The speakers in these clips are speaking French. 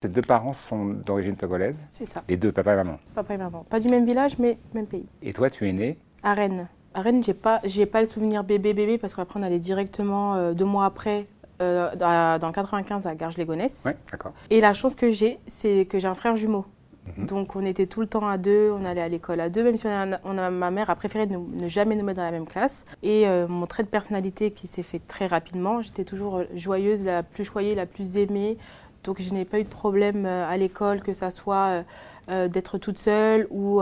Tes deux parents sont d'origine togolaise C'est ça. Les deux, papa et maman. Papa et maman. Pas du même village, mais même pays. Et toi, tu es né? À Rennes. À Rennes, j'ai pas, j'ai pas le souvenir bébé bébé parce qu'après on allait directement euh, deux mois après euh, dans, dans 95 à Garges-les-Gonesse. Oui, d'accord. Et la chance que j'ai, c'est que j'ai un frère jumeau. Mhm. Donc on était tout le temps à deux, on allait à l'école à deux, même si on a, on a- ma mère a préféré ne, ne jamais nous mettre dans la même classe. Et euh, mon trait de personnalité qui s'est fait très rapidement, j'étais toujours joyeuse, la plus choyée, la plus aimée. Donc je n'ai pas eu de problème euh, à l'école, que ça soit euh, euh, d'être toute seule ou,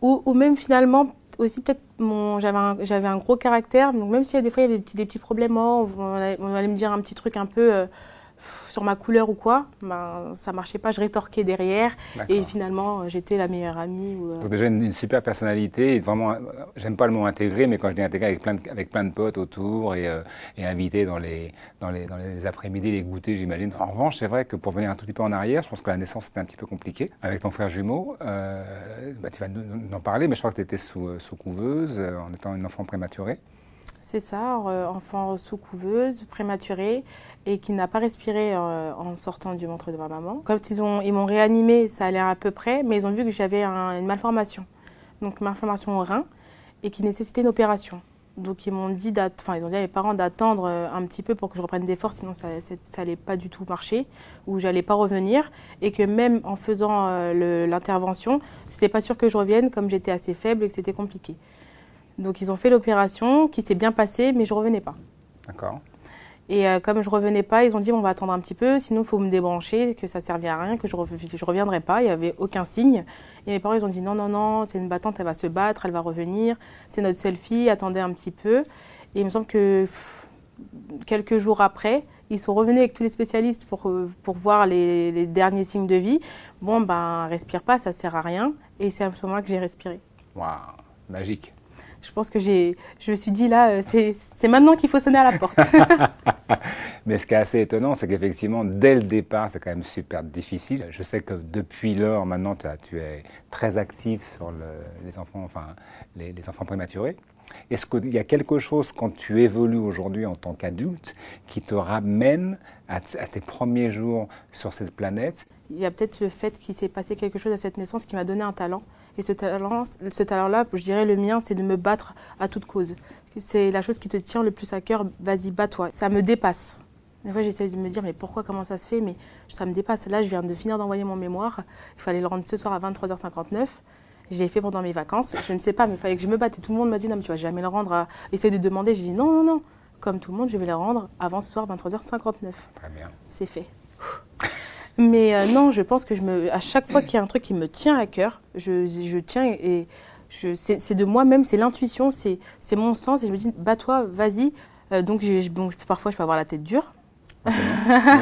ou, même finalement aussi peut-être mon j'avais un, un gros caractère. Donc même s'il y a des fois il y avait des petits, des petits problèmes oh, on, allait, me dire un petit truc un peu sur ma couleur ou quoi ben ça marchait pas je rétorquais derrière et finalement euh, j'étais la meilleure amie ou, euh, Donc déjà une, une super personnalité, vraiment, euh, j'aime pas le mot intégré, mais quand je dis intégré avec plein de, avec plein de potes autour et, euh, et invité dans les, dans les, dans les après-midi, les goûters, j'imagine. En revanche, c'est vrai que pour venir un tout petit peu en arrière, je pense que la naissance c'était un petit peu compliqué. Avec ton frère jumeau, euh, bah, tu vas nous, nous en parler, mais je crois que tu étais sous, sous couveuse en étant une enfant prématurée. C'est ça, euh, enfant sous couveuse, prématuré et qui n'a pas respiré euh, en sortant du ventre de ma maman. Quand ils ont ils m'ont réanimé, ça allait à peu près, mais ils ont vu que j'avais un- une malformation. Donc malformation au rein et qui nécessitait une opération. Donc ils m'ont dit, enfin ils ont dit à mes parents d'attendre euh, un petit peu pour que je reprenne des forces, sinon ça, c'est- ça allait pas du tout marcher ou j'allais pas revenir et que même en faisant l'intervention, c'était pas sûr que je revienne comme j'étais assez faible et que c'était compliqué. Donc ils ont fait l'opération qui s'est bien passée, mais je revenais pas. D'accord Et euh, comme je revenais pas, ils ont dit on va attendre un petit peu, sinon il faut me débrancher, que ça servait à rien, que je, je reviendrai pas. Il y avait aucun signe. Et mes parents ils ont dit non non non, c'est une battante, elle va se battre, elle va revenir. C'est notre seule fille, attendez un petit peu. Et il me semble que pff, quelques jours après, ils sont revenus avec tous les spécialistes pour, euh, pour voir les, les derniers signes de vie. Bon ben respire pas, ça sert à rien. Et c'est à ce moment-là que j'ai respiré. Waouh, magique. Je pense que j'ai, je me suis dit là, euh, c'est c'est maintenant qu'il faut sonner à la porte. Mais ce qui est assez étonnant, c'est qu'effectivement, dès le départ, c'est quand même super difficile. Je sais que depuis lors, maintenant, tu es très active sur le- les enfants, enfin, les, enfants prématurés. Est-ce qu'il y a quelque chose quand tu évolues aujourd'hui en tant qu'adulte qui te ramène à tes premiers jours sur cette planète Il y a peut-être le fait qu'il s'est passé quelque chose à cette naissance qui m'a donné un talent. Et ce talent, ce talent-là, je dirais le mien, c'est de me battre à toute cause. C'est la chose qui te tient le plus à cœur. Vas-y, bats-toi. Ça me dépasse. Des fois, j'essaie de me dire, mais pourquoi, comment ça se fait? Mais ça me dépasse. Là, je viens de finir d'envoyer mon mémoire. Il fallait le rendre ce soir à 23h59. Je l'ai fait pendant mes vacances. Je ne sais pas, mais il fallait que je me batte. Et tout le monde m'a dit, non, mais tu vas jamais le rendre. À... Essaye de demander. J'ai dit, non, non, non. Comme tout le monde, je vais le rendre avant ce soir, 23h59 Très bien. c'est fait. Mais euh, non, je pense que je me, à chaque fois qu'il y a un truc qui me tient à cœur, je, je tiens et je, c'est, c'est de moi-même, c'est l'intuition, c'est, c'est mon sens et je me dis, bats-toi, vas-y. Euh, donc bon, je- parfois je peux avoir la tête dure, Forcément.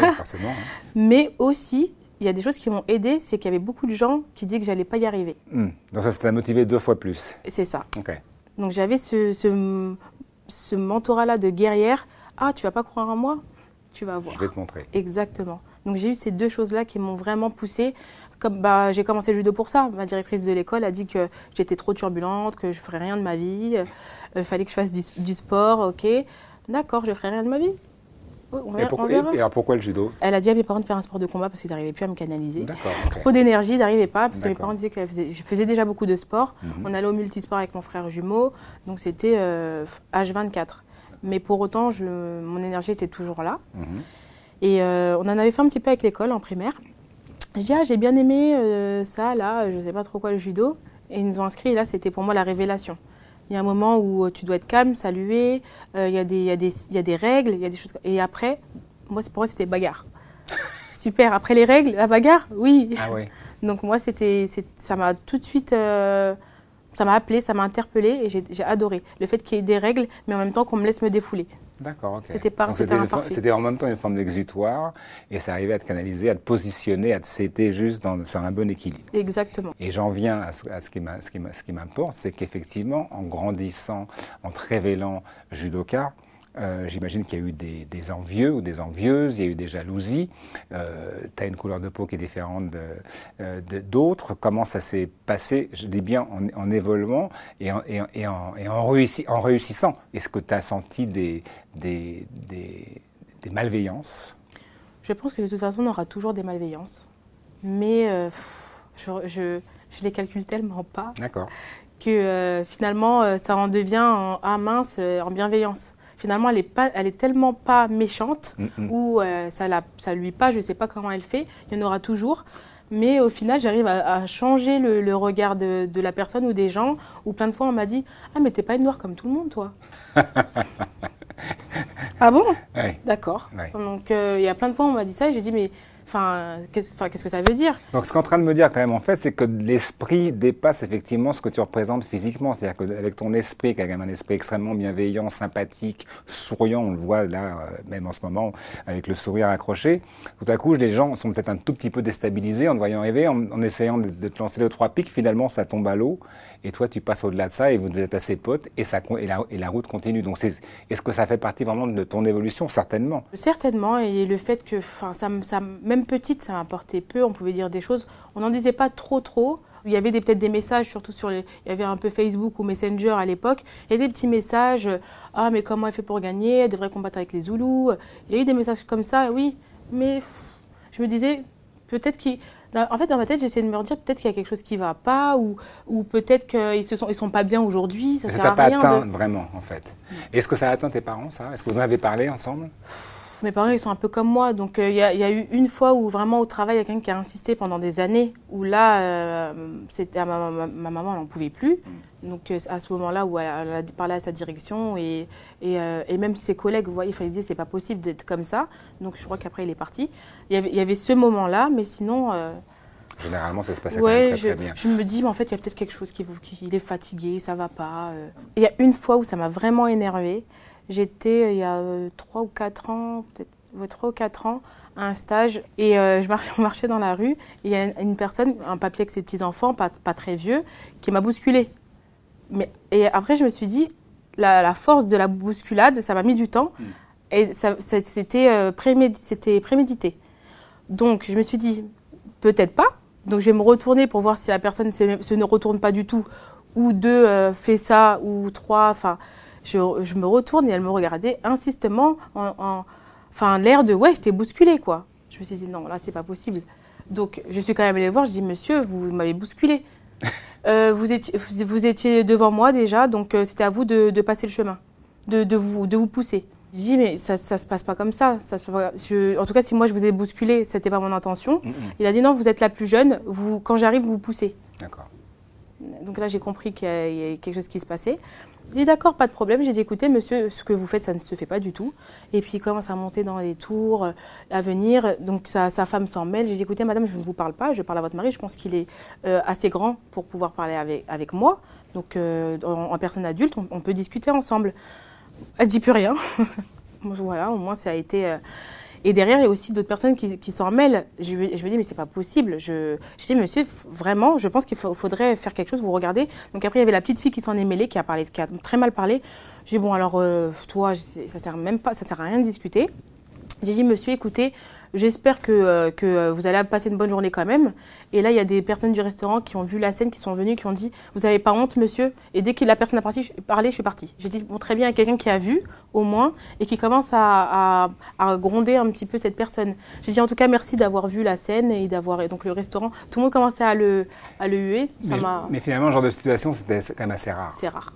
Oui, forcément, hein. mais aussi il y a des choses qui m'ont aidé, c'est qu'il y avait beaucoup de gens qui disaient que j'allais pas y arriver. Hmm. Donc ça, ça t'a motivé deux fois plus. C'est ça. Donc j'avais ce, ce, ce mentorat-là de guerrière. Ah, tu vas pas croire en moi? Tu vas voir. Je vais te montrer. Exactement. Donc j'ai eu ces deux choses-là qui m'ont vraiment poussée. Comme bah, j'ai commencé le judo pour ça. Ma directrice de l'école a dit que j'étais trop turbulente, que je ferais rien de ma vie. Il fallait que je fasse du, du sport, ok. D'accord, je ferai rien de ma vie. Et, verra- pourquoi, on verra. et- et alors pourquoi le judo? Elle a dit à mes parents de faire un sport de combat parce qu'ils n'arrivaient plus à me canaliser. Trop d'énergie, ils n'arrivaient pas parce que mes parents disaient que je faisais déjà beaucoup de sport. Mhm. On allait au multisport avec mon frère jumeau, donc c'était euh, H24. Mais pour autant, je, mon énergie était toujours là. Mhm. Et euh, on en avait fait un petit peu avec l'école en primaire. Dis, ah, j'ai bien aimé euh, ça, là, je ne sais pas trop quoi, le judo. Et ils nous ont inscrits, et là, c'était pour moi la révélation. Il y a un moment où euh, tu dois être calme, saluer, il y, a des- il y, a des- il y a des règles, il y a des choses. Et après, moi, pour moi, c'était bagarre. Super, après les règles, la bagarre, oui. Ah oui. Donc moi, c'était, ça m'a tout de suite, euh, ça m'a appelé, ça m'a interpellé et j'ai j'ai adoré le fait qu'il y ait des règles, mais en même temps qu'on me laisse me défouler. D'accord, ok. C'était par- c'était en même temps une forme d'exutoire et ça arrivait à te canaliser, à te positionner, à te céter juste dans, sur un bon équilibre. Exactement. Et j'en viens à ce, à ce qui m'importe, c'est qu'effectivement, en grandissant, en te révélant judoka, euh, j'imagine qu'il y a eu des, des envieux ou des envieuses, il y a eu des jalousies. tu as une couleur de peau qui est différente de, euh, de- d'autres. Comment ça s'est passé, je dis bien, en, en évoluant et en, et en- et en- et en réussi- en réussissant? Est-ce que tu as senti des, des, des- des malveillances? Je pense que de toute façon, on aura toujours des malveillances. Mais euh, je, je, je, les calcule tellement pas que euh, finalement, euh, ça en devient en ah mince, en bienveillance. Finalement, elle est, pas, elle est tellement pas méchante ou ça, la, ça lui pas, je sais pas comment elle fait, il y en aura toujours. Mais au final, j'arrive à, changer le, regard de, de, la personne ou des gens. Où plein de fois, on m'a dit Ah, mais t'es pas une noire comme tout le monde, toi. ah bon? D'accord. Donc, il y a plein de fois, on m'a dit ça et j'ai dit Mais Enfin, qu'est-ce que ça veut dire Donc, ce qu'en train de me dire quand même, en fait, c'est que l'esprit dépasse effectivement ce que tu représentes physiquement. C'est-à-dire qu'avec ton esprit, qui a quand même un esprit extrêmement bienveillant, sympathique, souriant, on le voit là, euh, même en ce moment, avec le sourire accroché, tout à coup, les gens sont peut-être un tout petit peu déstabilisés en te voyant rêver, en, essayant de, de, te lancer deux, trois pics. Finalement, ça tombe à l'eau et toi tu passes au-delà de ça et vous êtes assez potes et, ça, et, la, et la route continue. Donc est-ce que ça fait partie vraiment de ton évolution? Certainement. Certainement, et le fait que, enfin, ça, ça, même petite, ça m'apportait peu, on pouvait dire des choses, on n'en disait pas trop trop. Il y avait peut-être des messages, surtout sur les. Il y avait un peu Facebook ou Messenger à l'époque. Il y avait des petits messages Ah, mais comment elle fait pour gagner? Elle devrait combattre avec les Zoulous. Il y a eu des messages comme ça, oui. Mais je me disais, peut-être qu'il en fait, dans ma tête, j'essaie de me dire peut-être qu'il y a quelque chose qui ne va pas, ou, ou peut-être qu'ils ne sont, ils sont pas bien aujourd'hui. Ça, sert à pas atteint vraiment, en fait. Est-ce que ça a atteint tes parents, ça? Est-ce que vous en avez parlé ensemble? Mes parents, ils sont un peu comme moi. Donc, euh, il y, a eu une fois où vraiment au travail, il y a quelqu'un qui a insisté pendant des années, où là, euh, c'était ma, maman, elle n'en pouvait plus. Mm. Donc, euh, à ce moment-là, où elle, a parlé à sa direction, et, et, même ses collègues, vous voyez, ils disaient, c'est pas possible d'être comme ça. Donc, je crois qu'après, il est parti. Il y avait, il y avait ce moment-là, mais sinon. Généralement, ça se passe ouais, très, je, très bien. Je me dis, mais en fait, il y a peut-être quelque chose qui, qui est fatigué, ça va pas. Il y a une fois où ça m'a vraiment énervée. J'étais, euh, il y a euh, trois ou quatre ans, peut-être trois ou quatre ans, à un stage et euh, je marchais, dans la rue et il y a une personne, un papier avec ses petits-enfants, pas, pas, très vieux, qui m'a bousculé. Mais, et après, je me suis dit, la, force de la bousculade, ça m'a mis du temps hmm. et c'était prémédité, prémédité. Donc, je me suis dit, peut-être pas. Donc, je vais me retourner pour voir si la personne se, se ne retourne pas du tout ou deux fait ça ou trois, enfin je, me retourne et elle me regardait insistement, en, enfin l'air de ouais, je t'ai bousculé quoi. Je me suis dit non, là c'est pas possible. Donc je suis quand même allée voir, je dis monsieur, vous m'avez bousculé. Euh, vous, étiez, vous étiez devant moi déjà, donc euh, c'était à vous de, passer le chemin, de, de, vous, de vous pousser. Je dis mais ça, ça se passe pas comme ça. ça je, en tout cas, si moi je vous ai bousculé, c'était pas mon intention. Il a dit non, vous êtes la plus jeune. Vous, quand j'arrive, vous poussez. D'accord. Donc là, j'ai compris qu'il y a quelque chose qui se passait. J'ai dit d'accord, pas de problème. J'ai dit écoutez, monsieur, ce que vous faites, ça ne se fait pas du tout. Et puis il commence à monter dans les tours, euh, à venir. Donc sa, femme s'en mêle. J'ai dit écoutez, madame, je ne vous parle pas, je parle à votre mari. Je pense qu'il est euh, assez grand pour pouvoir parler avec, avec moi. Donc euh, en, personne adulte, on, peut discuter ensemble. Elle dit plus rien. voilà, au moins ça a été. Et derrière, il y a aussi d'autres personnes qui, s'en mêlent. Je, me dis, mais c'est pas possible. Je, je dis, monsieur, vraiment, je pense qu'il faudrait faire quelque chose. Vous regardez. Donc après, il y avait la petite fille qui s'en est mêlée, qui a, parlé, qui a très mal parlé. J'ai dit, bon, alors, euh, toi, ça sert même pas, ça sert à rien de discuter. J'ai dit, monsieur, écoutez, J'espère que, euh, que euh, vous allez passer une bonne journée quand même. Et là, il y a des personnes du restaurant qui ont vu la scène, qui sont venues, qui ont dit Vous n'avez pas honte, monsieur? Et dès que la personne a parti, parlé, je suis partie. J'ai dit Bon, très bien, quelqu'un qui a vu, au moins, et qui commence à, à, gronder un petit peu cette personne. J'ai dit En tout cas, merci d'avoir vu la scène et d'avoir. Et donc, le restaurant, tout le monde commençait à le, à le huer. Ça mais, mais finalement, ce genre de situation, c'était quand même assez rare. C'est rare.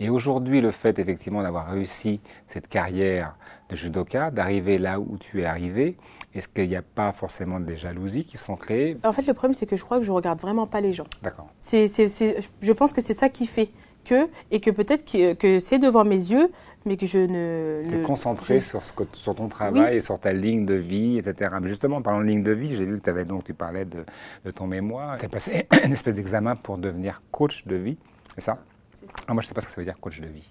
Et aujourd'hui, le fait effectivement d'avoir réussi cette carrière de judoka, d'arriver là où tu es arrivé, est-ce qu'il n'y a pas forcément des jalousies qui sont créées? En fait, le problème, c'est que je crois que je regarde vraiment pas les gens. D'accord. C'est, je pense que c'est ça qui fait que, et que peut-être que, c'est devant mes yeux, mais que je ne... Tu es concentré sur, ce sur ton travail et sur ta ligne de vie, etc. Mais justement, en parlant de ligne de vie, j'ai vu que avais, donc, tu parlais de, de ton mémoire. Tu as passé une espèce d'examen pour devenir coach de vie, c'est ça? Ah, moi, je ne sais pas ce que ça veut dire coach de vie.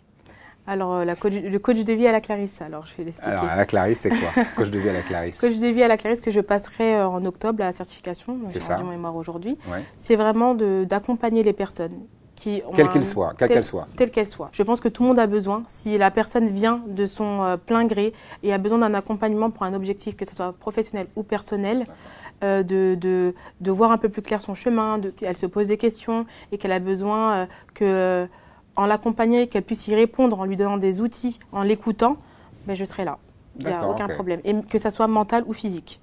Alors, euh, la coach, le coach de vie à la Clarisse, alors je vais l'expliquer. Alors, à la Clarisse, c'est quoi Coach de vie à la Clarisse Coach de vie à la Clarisse que je passerai euh, en octobre, la certification. J'ai rendu mon mémoire aujourd'hui. C'est vraiment d'accompagner les personnes. Qui quelle qu'elle soit, quelle qu'elle soit. Telle qu'elle soit. Je pense que tout le monde a besoin, si la personne vient de son euh, plein gré et a besoin d'un accompagnement pour un objectif, que ce soit professionnel ou personnel, de, de, de, voir un peu plus clair son chemin, qu'elle se pose des questions et qu'elle a besoin que en l'accompagnant, qu'elle puisse y répondre en lui donnant des outils, en l'écoutant, ben je serai là. Il n'y a aucun problème. Et que ça soit mental ou physique.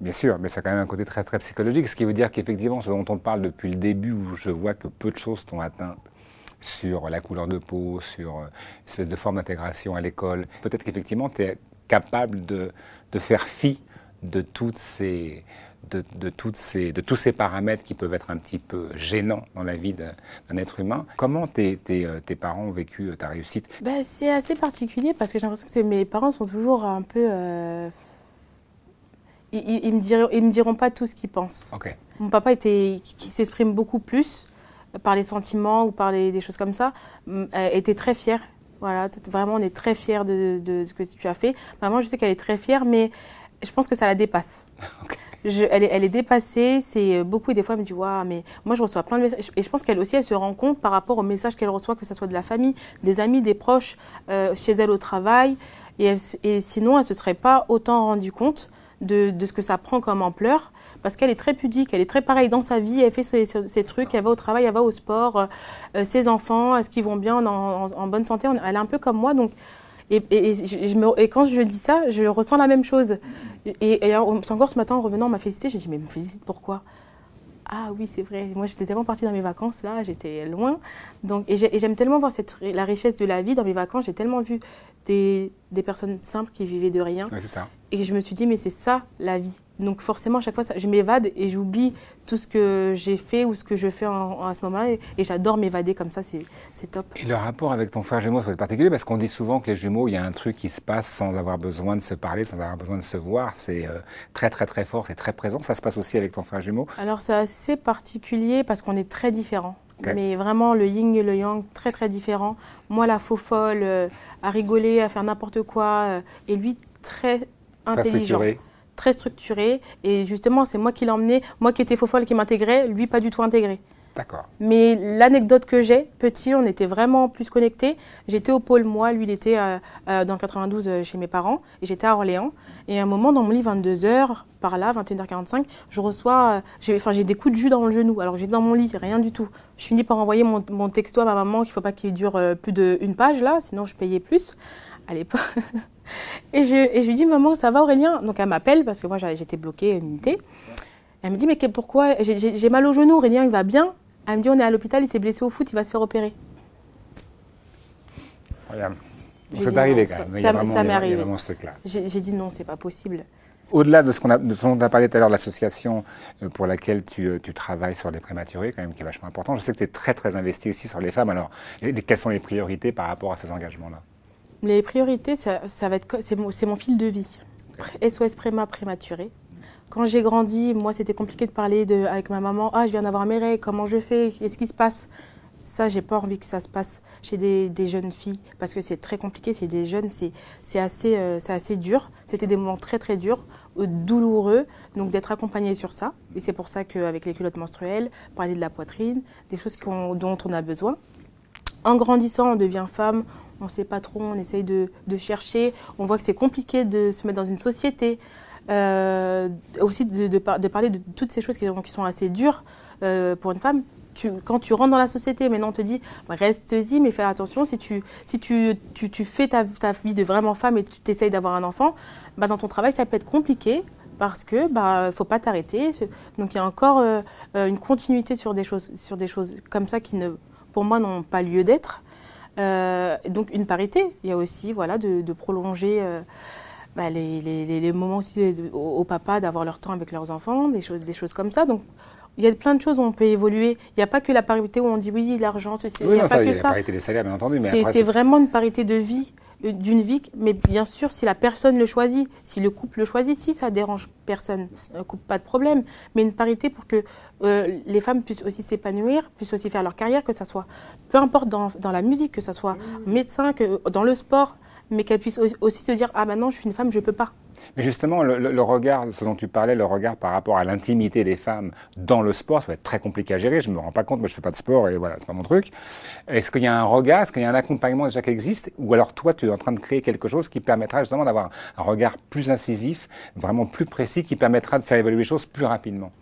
Bien sûr, mais ça a quand même un côté très très psychologique, ce qui veut dire qu'effectivement, ce dont on parle depuis le début, où je vois que peu de choses t'ont atteint sur la couleur de peau, sur une espèce de forme d'intégration à l'école, peut-être qu'effectivement, tu es capable de, de faire fi de toutes ces, de, de, toutes ces, de tous ces paramètres qui peuvent être un petit peu gênants dans la vie d'un être humain. Comment tes, tes, euh, tes, parents ont vécu euh, ta réussite? Ben, C'est assez particulier parce que j'ai l'impression que mes parents sont toujours un peu... Euh, ils, ils, me diront, ils me diront pas tout ce qu'ils pensent. Mon papa était, qui s'exprime beaucoup plus par les sentiments ou par les, des choses comme ça, était très fier. Voilà, vraiment, on est très fiers de, de, ce que tu as fait. Maman, je sais qu'elle est très fière, mais je pense que ça la dépasse. Elle, est, dépassée. C'est euh, beaucoup des fois, elle me dit ouais, mais moi je reçois plein de messages. Et je pense qu'elle aussi, elle se rend compte par rapport aux messages qu'elle reçoit, que ce soit de la famille, des amis, des proches, euh, chez elle au travail. Et, et sinon, elle se serait pas autant rendue compte de, ce que ça prend comme ampleur. Parce qu'elle est très pudique, elle est très pareille dans sa vie, elle fait ses, trucs, elle va au travail, elle va au sport, euh, ses enfants, est-ce qu'ils vont bien, en, en, en bonne santé? Elle est un peu comme moi, donc et, quand je dis ça, je ressens la même chose. Et, encore ce matin, en revenant, on m'a félicité. J'ai dit, mais me félicite pourquoi ah oui, c'est vrai. Moi, j'étais tellement partie dans mes vacances, là, j'étais loin. Donc, et j'aime tellement voir la richesse de la vie dans mes vacances. J'ai tellement vu des, des, personnes simples qui vivaient de rien. Ouais, ça. Et je me suis dit, mais c'est ça, la vie. Donc forcément, à chaque fois, ça, je m'évade et j'oublie tout ce que j'ai fait ou ce que je fais en, en, à ce moment-là. Et, et j'adore m'évader comme ça, c'est top. Et le rapport avec ton frère jumeau, c'est particulier parce qu'on dit souvent que les jumeaux, il y a un truc qui se passe sans avoir besoin de se parler, sans avoir besoin de se voir. C'est euh, très, très, très fort, c'est très présent. Ça se passe aussi avec ton frère jumeau Alors c'est assez particulier parce qu'on est très différents. Okay. Mais vraiment, le yin et le yang, très très différents. Moi, la faux folle, euh, à rigoler, à faire n'importe quoi. Euh, et lui, très intelligent. Très structuré. Et justement, c'est moi qui l'ai emmené. Moi qui étais faux folle, qui m'intégrait. Lui, pas du tout intégré. D'accord. Mais l'anecdote que j'ai, petit, on était vraiment plus connectés. J'étais au pôle, moi, lui, il était euh, euh, dans le 92 euh, chez mes parents, et j'étais à Orléans. Et à un moment, dans mon lit, 22h, par là, 21h45, je reçois, j'ai enfin, des coups de jus dans le genou. Alors j'étais dans mon lit, rien du tout. Je finis par envoyer mon, texto à ma maman qu'il ne faut pas qu'il dure plus d'une page, là, sinon je payais plus à l'époque. et, je, lui dis, maman, ça va Aurélien? Donc elle m'appelle, parce que moi j'étais bloquée une unité. Elle me dit, mais pourquoi? J'ai mal au genou, Aurélien, il va bien? Elle me dit on est à l'hôpital, il s'est blessé au foot, il va se faire opérer. Regarde. C'est arrivé quand même. Ça, m'est arrivé. J'ai dit non, c'est pas possible. Au-delà de ce qu'on a, dont on a parlé tout à l'heure, l'association euh, pour laquelle tu, euh, tu, travailles sur les prématurés, quand même, qui est vachement important, je sais que tu es très très investi aussi sur les femmes. Alors, quelles sont les priorités par rapport à ces engagements-là? Les priorités, ça, ça va être, c'est mon, mon, fil de vie. SOS Préma prématuré, quand j'ai grandi, moi, c'était compliqué de parler de, avec ma maman. Ah, je viens d'avoir mes règles, comment je fais? Qu'est-ce qui se passe Ça, j'ai pas envie que ça se passe chez des, jeunes filles parce que c'est très compliqué. C'est des jeunes, c'est assez, euh, assez dur. C'était des moments très, très durs, euh, douloureux. Donc, d'être accompagné sur ça. Et c'est pour ça qu'avec les culottes menstruelles, parler de la poitrine, des choses on, dont on a besoin. En grandissant, on devient femme, on ne sait pas trop, on essaye de chercher. On voit que c'est compliqué de se mettre dans une société. Euh, aussi de, parler de toutes ces choses qui, sont assez dures euh, pour une femme. Quand tu rentres dans la société, maintenant on te dit reste-y, mais fais attention. Si tu, si tu, fais ta, ta, vie de vraiment femme et tu t'essayes d'avoir un enfant, bah, dans ton travail ça peut être compliqué parce que bah faut pas t'arrêter. Donc il y a encore euh, une continuité sur des choses sur des choses comme ça qui ne pour moi n'ont pas lieu d'être. Euh, donc une parité. Il y a aussi voilà de, de prolonger. Euh, bah, les, les, les, moments aussi de, au, au, papa d'avoir leur temps avec leurs enfants, des choses, des choses comme ça. Donc, il y a plein de choses où on peut évoluer. Il n'y a pas que la parité où on dit oui, l'argent, ceci. Oui, il n'y a non, pas ça, que y a ça. la parité des salaires, bien entendu. C'est vraiment une parité de vie, euh, d'une vie, mais bien sûr, si la personne le choisit, si le couple le choisit, si ça dérange personne, un couple, pas de problème. Mais une parité pour que euh, les femmes puissent aussi s'épanouir, puissent aussi faire leur carrière, que ça soit, peu importe dans, dans la musique, que ça soit médecin, que dans le sport mais qu'elle puisse aussi se dire ah maintenant je suis une femme je peux pas mais justement, le, le, regard, ce dont tu parlais, le regard par rapport à l'intimité des femmes dans le sport, ça va être très compliqué à gérer. Je me rends pas compte, moi je fais pas de sport et voilà, c'est pas mon truc. Est-ce qu'il y a un regard, est-ce qu'il y a un accompagnement déjà qui existe, ou alors toi tu es en train de créer quelque chose qui permettra justement d'avoir un regard plus incisif, vraiment plus précis, qui permettra de faire évoluer les choses plus rapidement?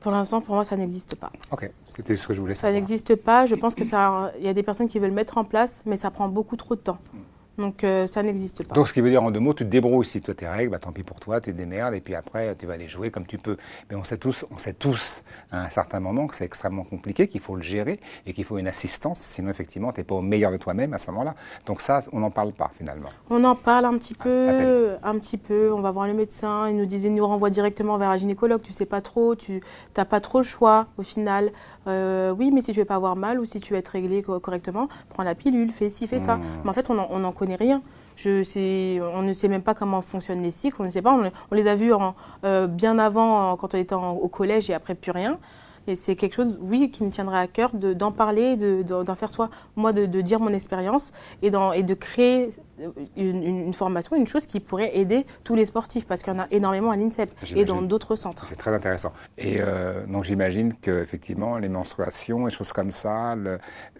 Pour l'instant, pour moi, ça n'existe pas. Ok, c'était ce que je voulais Ça savoir. n'existe pas. Je pense que ça, il y a des personnes qui veulent mettre en place, mais ça prend beaucoup trop de temps. Donc euh, ça n'existe pas. Donc ce qui veut dire en deux mots, tu te débrouilles si toi tes règles, bah, tant pis pour toi, tu te démerdes et puis après tu vas les jouer comme tu peux. Mais on sait tous, on sait tous à un certain moment que c'est extrêmement compliqué, qu'il faut le gérer et qu'il faut une assistance, sinon effectivement tu n'es pas au meilleur de toi-même à ce moment-là. Donc ça, on n'en parle pas finalement. On en parle un petit peu, un petit peu. On va voir le médecin, il nous disait, il nous renvoie directement vers un gynécologue. Tu sais pas trop, tu n'as pas trop le choix au final. Euh, oui, mais si tu veux pas avoir mal ou si tu veux être réglé correctement, prends la pilule, fais ci, fais ça. Mmh. Mais en fait, on n'en connaît rien. On ne sait même pas comment fonctionnent les cycles, on ne sait pas. On, les a vus en, euh, bien avant, quand on était au collège et après plus rien. Et c'est quelque chose, oui, qui me tiendrait à cœur d'en parler, d'en faire soi, moi, de, dire mon expérience et, et de créer une, formation, une chose qui pourrait aider tous les sportifs, parce qu'il y en a énormément à l'INSEP et dans d'autres centres. C'est très intéressant. Et euh, donc j'imagine qu'effectivement, les menstruations et choses comme ça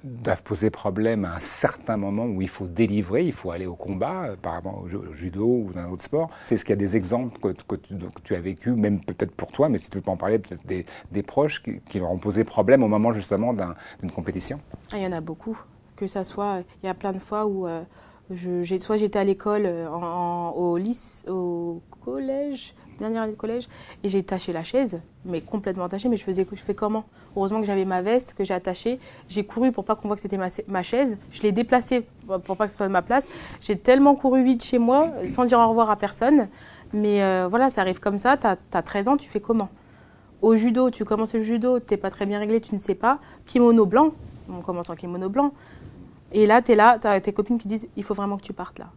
doivent poser problème à un certain moment où il faut délivrer, il faut aller au combat, euh, par exemple au, judo ou dans un autre sport. C'est ce qu'il y a des exemples que, tu, as vécu, même peut-être pour toi, mais si tu veux pas en parler, peut-être des, proches qui, leur ont posé problème au moment justement d'une compétition ah, Il y en a beaucoup. Que ça soit, il y a plein de fois où... Euh, je, soit j'étais à l'école, euh, au lycée, au collège, dernière année de collège, et j'ai taché la chaise, mais complètement tachée, mais je faisais, je fais comment? Heureusement que j'avais ma veste, que j'ai attachée. J'ai couru pour pas qu'on voit que c'était ma, chaise. Je l'ai déplacée pour pas que ce soit de ma place. J'ai tellement couru vite chez moi, sans dire au revoir à personne. Mais euh, voilà, ça arrive comme ça. Tu as, 13 ans, tu fais comment? Au judo, tu commences le judo, tu n'es pas très bien réglé, tu ne sais pas. Kimono blanc, on commence en kimono blanc. Et là, tu es là, tu as tes copines qui disent il faut vraiment que tu partes là.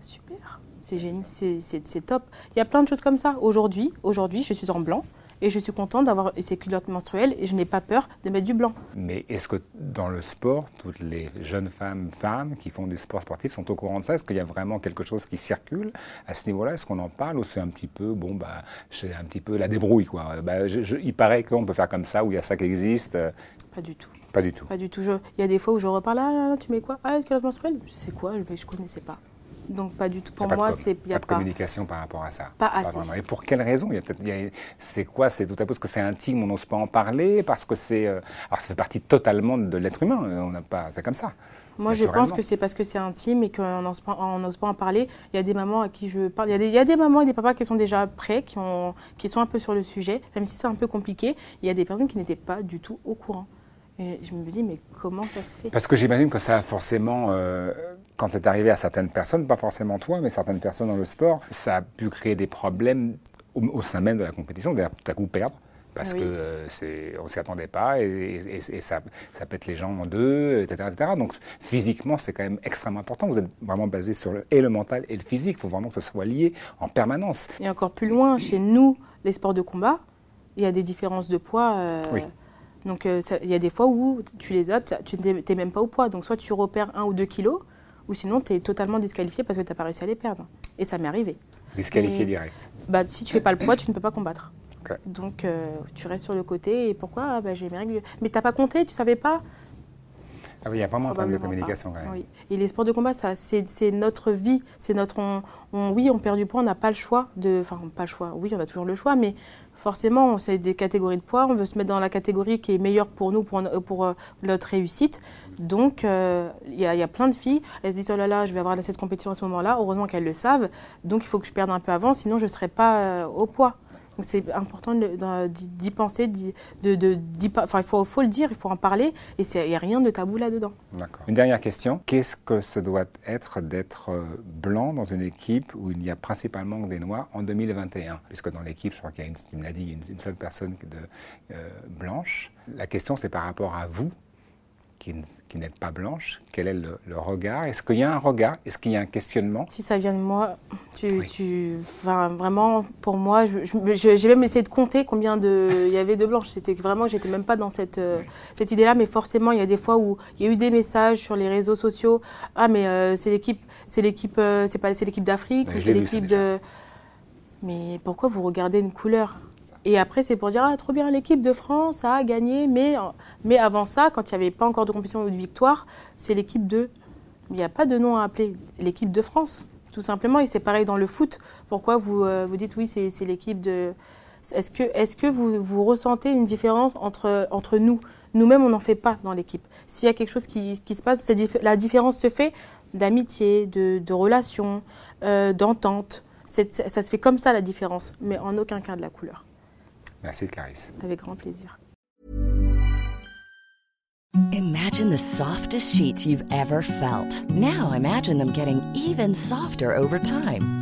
Super, c'est génial, c'est top. Il y a plein de choses comme ça. Aujourd'hui, aujourd'hui, je suis en blanc et je suis contente d'avoir ces culottes menstruelles et je n'ai pas peur de mettre du blanc. Mais est-ce que dans le sport, toutes les jeunes femmes, femmes qui font du sport sportif sont au courant de ça? Est-ce qu'il y a vraiment quelque chose qui circule à ce niveau-là? Est-ce qu'on en parle ou c'est un petit peu, bon, bah, c'est un petit peu la débrouille, quoi? Bah, Il paraît qu'on peut faire comme ça, ou il y a ça qui existe. Pas du tout. Pas du tout. Pas du tout. Il y a des fois où je reparle, ah, tu mets quoi? Ah, culotte menstruelle? C'est quoi Je ne connaissais pas. Donc pas du tout. Pour moi, c'est il a pas de communication par rapport à ça. Pas, assez. Et pour quelle raison? C'est quoi? C'est tout à parce que c'est intime, on n'ose pas en parler, parce que c'est. Euh, alors ça fait partie totalement de l'être humain. On n'a pas. C'est comme ça. Moi, je pense que c'est parce que c'est intime et qu'on n'ose pas, pas, en parler. Il y a des mamans à qui je parle. Il y, a des, il y, a des, mamans et des papas qui sont déjà prêts, qui, ont, qui sont un peu sur le sujet, même si c'est un peu compliqué. Il y a des personnes qui n'étaient pas du tout au courant. Et je me dis, mais comment ça se fait? Parce que j'imagine que ça a forcément, euh, quand c'est arrivé à certaines personnes, pas forcément toi, mais certaines personnes dans le sport, ça a pu créer des problèmes au, sein même de la compétition, d'ailleurs tout à coup perdre. Parce qu'on que euh, c'est, on s'y attendait pas et, ça, ça, pète les gens en deux, etc., etc. Donc physiquement, c'est quand même extrêmement important. Vous êtes vraiment basé sur le, et le mental et le physique. Il faut vraiment que ce soit lié en permanence. Et encore plus loin, chez nous, les sports de combat, il y a des différences de poids. Euh, oui donc euh, il y a des fois où tu les as, tu n'es même pas au poids. Donc soit tu repères un ou deux kilos, ou sinon tu es totalement disqualifié parce que tu n'as pas réussi à les perdre. Et ça m'est arrivé. Disqualifié direct bah, Si tu fais pas le poids, tu ne peux pas combattre. Donc euh, tu restes sur le côté et pourquoi? Ah, bah, J'ai mes règles. Mais tu n'as pas compté, tu savais pas? Ah oui, il y a vraiment un problème de communication quand même. Oui. Et les sports de combat, c'est notre vie. C'est notre. oui, on perd du poids, on n'a pas le choix de. Enfin, pas le choix. Oui, on a toujours le choix, mais forcément, c'est des catégories de poids. On veut se mettre dans la catégorie qui est meilleure pour nous, pour, pour euh, notre réussite. Donc, euh, il y, a plein de filles, elles se disent Oh là là, je vais avoir cette compétition à ce moment-là. Heureusement qu'elles le savent. Donc, il faut que je perde un peu avant, sinon je ne serai pas euh, au poids. Donc c'est important d'y penser, de, de, il faut, le dire, il faut en parler, et il n'y a rien de tabou là-dedans. D'accord. Une dernière question. Qu'est-ce que ce doit être d'être euh, blanc dans une équipe où il y a principalement des noirs en 2021 Puisque dans l'équipe, je crois qu'il y a, une, seule personne euh, blanche. La question, c'est par rapport à vous, qui, qui n'êtes pas blanche, quel est le, regard? Est-ce qu'il y a un regard? Est-ce qu'il y a un questionnement? Si ça vient de moi, tu, tu enfin, vraiment, pour moi, j'ai même essayé de compter combien de, il y avait de blanches. C'était vraiment, j'étais même pas dans cette, euh, cette idée-là, mais forcément, il y a des fois où il y a eu des messages sur les réseaux sociaux. Ah, mais euh, c'est l'équipe, c'est l'équipe, euh, c'est pas, c'est l'équipe d'Afrique, c'est l'équipe de. Mais pourquoi vous regardez une couleur? Et après, c'est pour dire, ah, trop bien, l'équipe de France a gagné. Mais, mais avant ça, quand il n'y avait pas encore de compétition ou de victoire, c'est l'équipe de. Il n'y a pas de nom à appeler. L'équipe de France, tout simplement. Et c'est pareil dans le foot. Pourquoi vous, euh, vous dites, oui, c'est l'équipe de. Est-ce que, est que vous, vous ressentez une différence entre, entre nous? Nous-mêmes, on n'en fait pas dans l'équipe. S'il y a quelque chose qui, qui se passe, la différence se fait d'amitié, de, de relation, euh, d'entente. Ça se fait comme ça la différence, mais en aucun cas de la couleur. Merci Clarisse. Avec grand plaisir. Imagine the softest sheets you've ever felt. Now imagine them getting even softer over time.